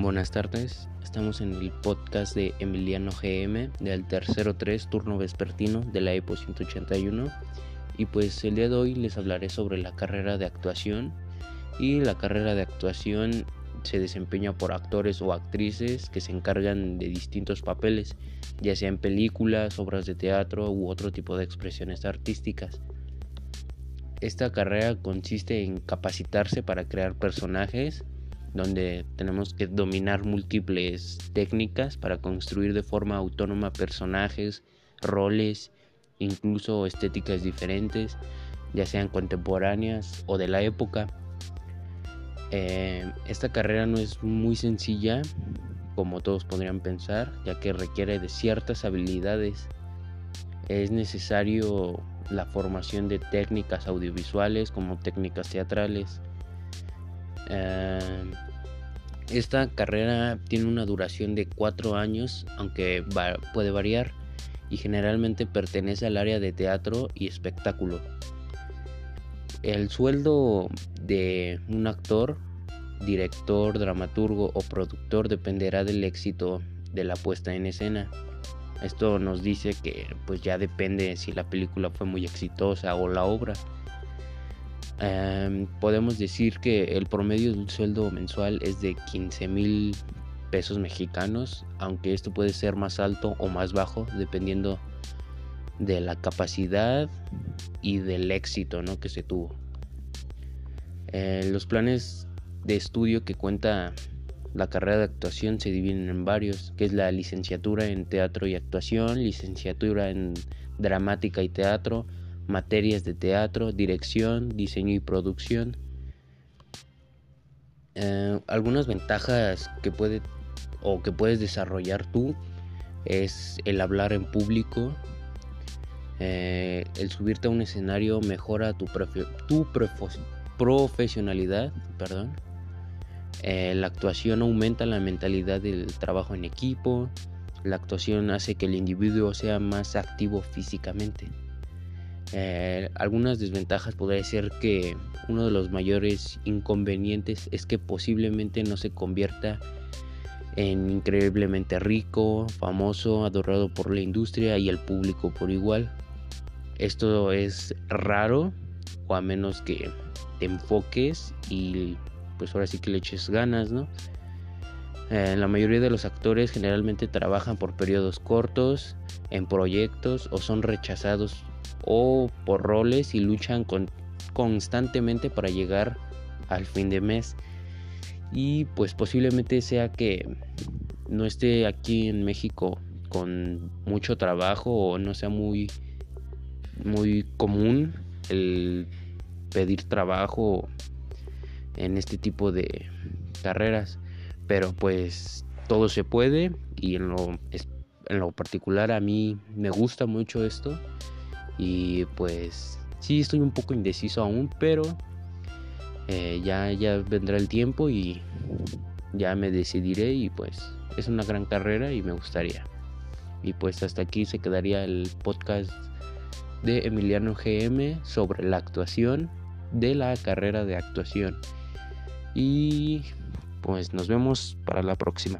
Buenas tardes, estamos en el podcast de Emiliano GM del tercero 3 turno vespertino de la EPO 181 y pues el día de hoy les hablaré sobre la carrera de actuación y la carrera de actuación se desempeña por actores o actrices que se encargan de distintos papeles, ya sea en películas, obras de teatro u otro tipo de expresiones artísticas. Esta carrera consiste en capacitarse para crear personajes donde tenemos que dominar múltiples técnicas para construir de forma autónoma personajes, roles, incluso estéticas diferentes, ya sean contemporáneas o de la época. Eh, esta carrera no es muy sencilla, como todos podrían pensar, ya que requiere de ciertas habilidades. Es necesario la formación de técnicas audiovisuales como técnicas teatrales, Em, esta carrera tiene una duración de cuatro años, aunque puede variar, y generalmente pertenece al área de teatro y espectáculo. El sueldo de un actor, director, dramaturgo o productor dependerá del éxito de la puesta en escena. Esto nos dice que pues ya depende si la película fue muy exitosa o la obra. Em, podemos decir que el promedio del sueldo mensual es de 15 mil pesos mexicanos, aunque esto puede ser más alto o más bajo dependiendo de la capacidad y del éxito ¿no? que se tuvo. Eh, los planes de estudio que cuenta la carrera de actuación se dividen en varios, que es la licenciatura en teatro y actuación, licenciatura en dramática y teatro, materias de teatro, dirección, diseño y producción. Eh, algunas ventajas que puede o que puedes desarrollar tú es el hablar en público, eh, el subirte a un escenario mejora tu, profesionalidad, perdón. Eh, la actuación aumenta la mentalidad del trabajo en equipo. La actuación hace que el individuo sea más activo físicamente. Eh, algunas desventajas podría ser que uno de los mayores inconvenientes es que posiblemente no se convierta en increíblemente rico, famoso, adorado por la industria y el público por igual. Esto es raro o a menos que te enfoques y pues ahora sí que le eches ganas, ¿no? Eh, la mayoría de los actores generalmente trabajan por periodos cortos en proyectos o son rechazados o por roles y luchan constantemente para llegar al fin de mes. Y pues posiblemente sea que no esté aquí en México con mucho trabajo o no sea muy muy común el pedir trabajo en este tipo de carreras pero pues todo se puede y en lo, en lo particular a mí me gusta mucho esto y pues sí, estoy un poco indeciso aún, pero eh, ya, ya vendrá el tiempo y ya me decidiré y pues es una gran carrera y me gustaría. Y pues hasta aquí se quedaría el podcast de Emiliano GM sobre la actuación de la carrera de actuación. Y pues nos vemos para la próxima.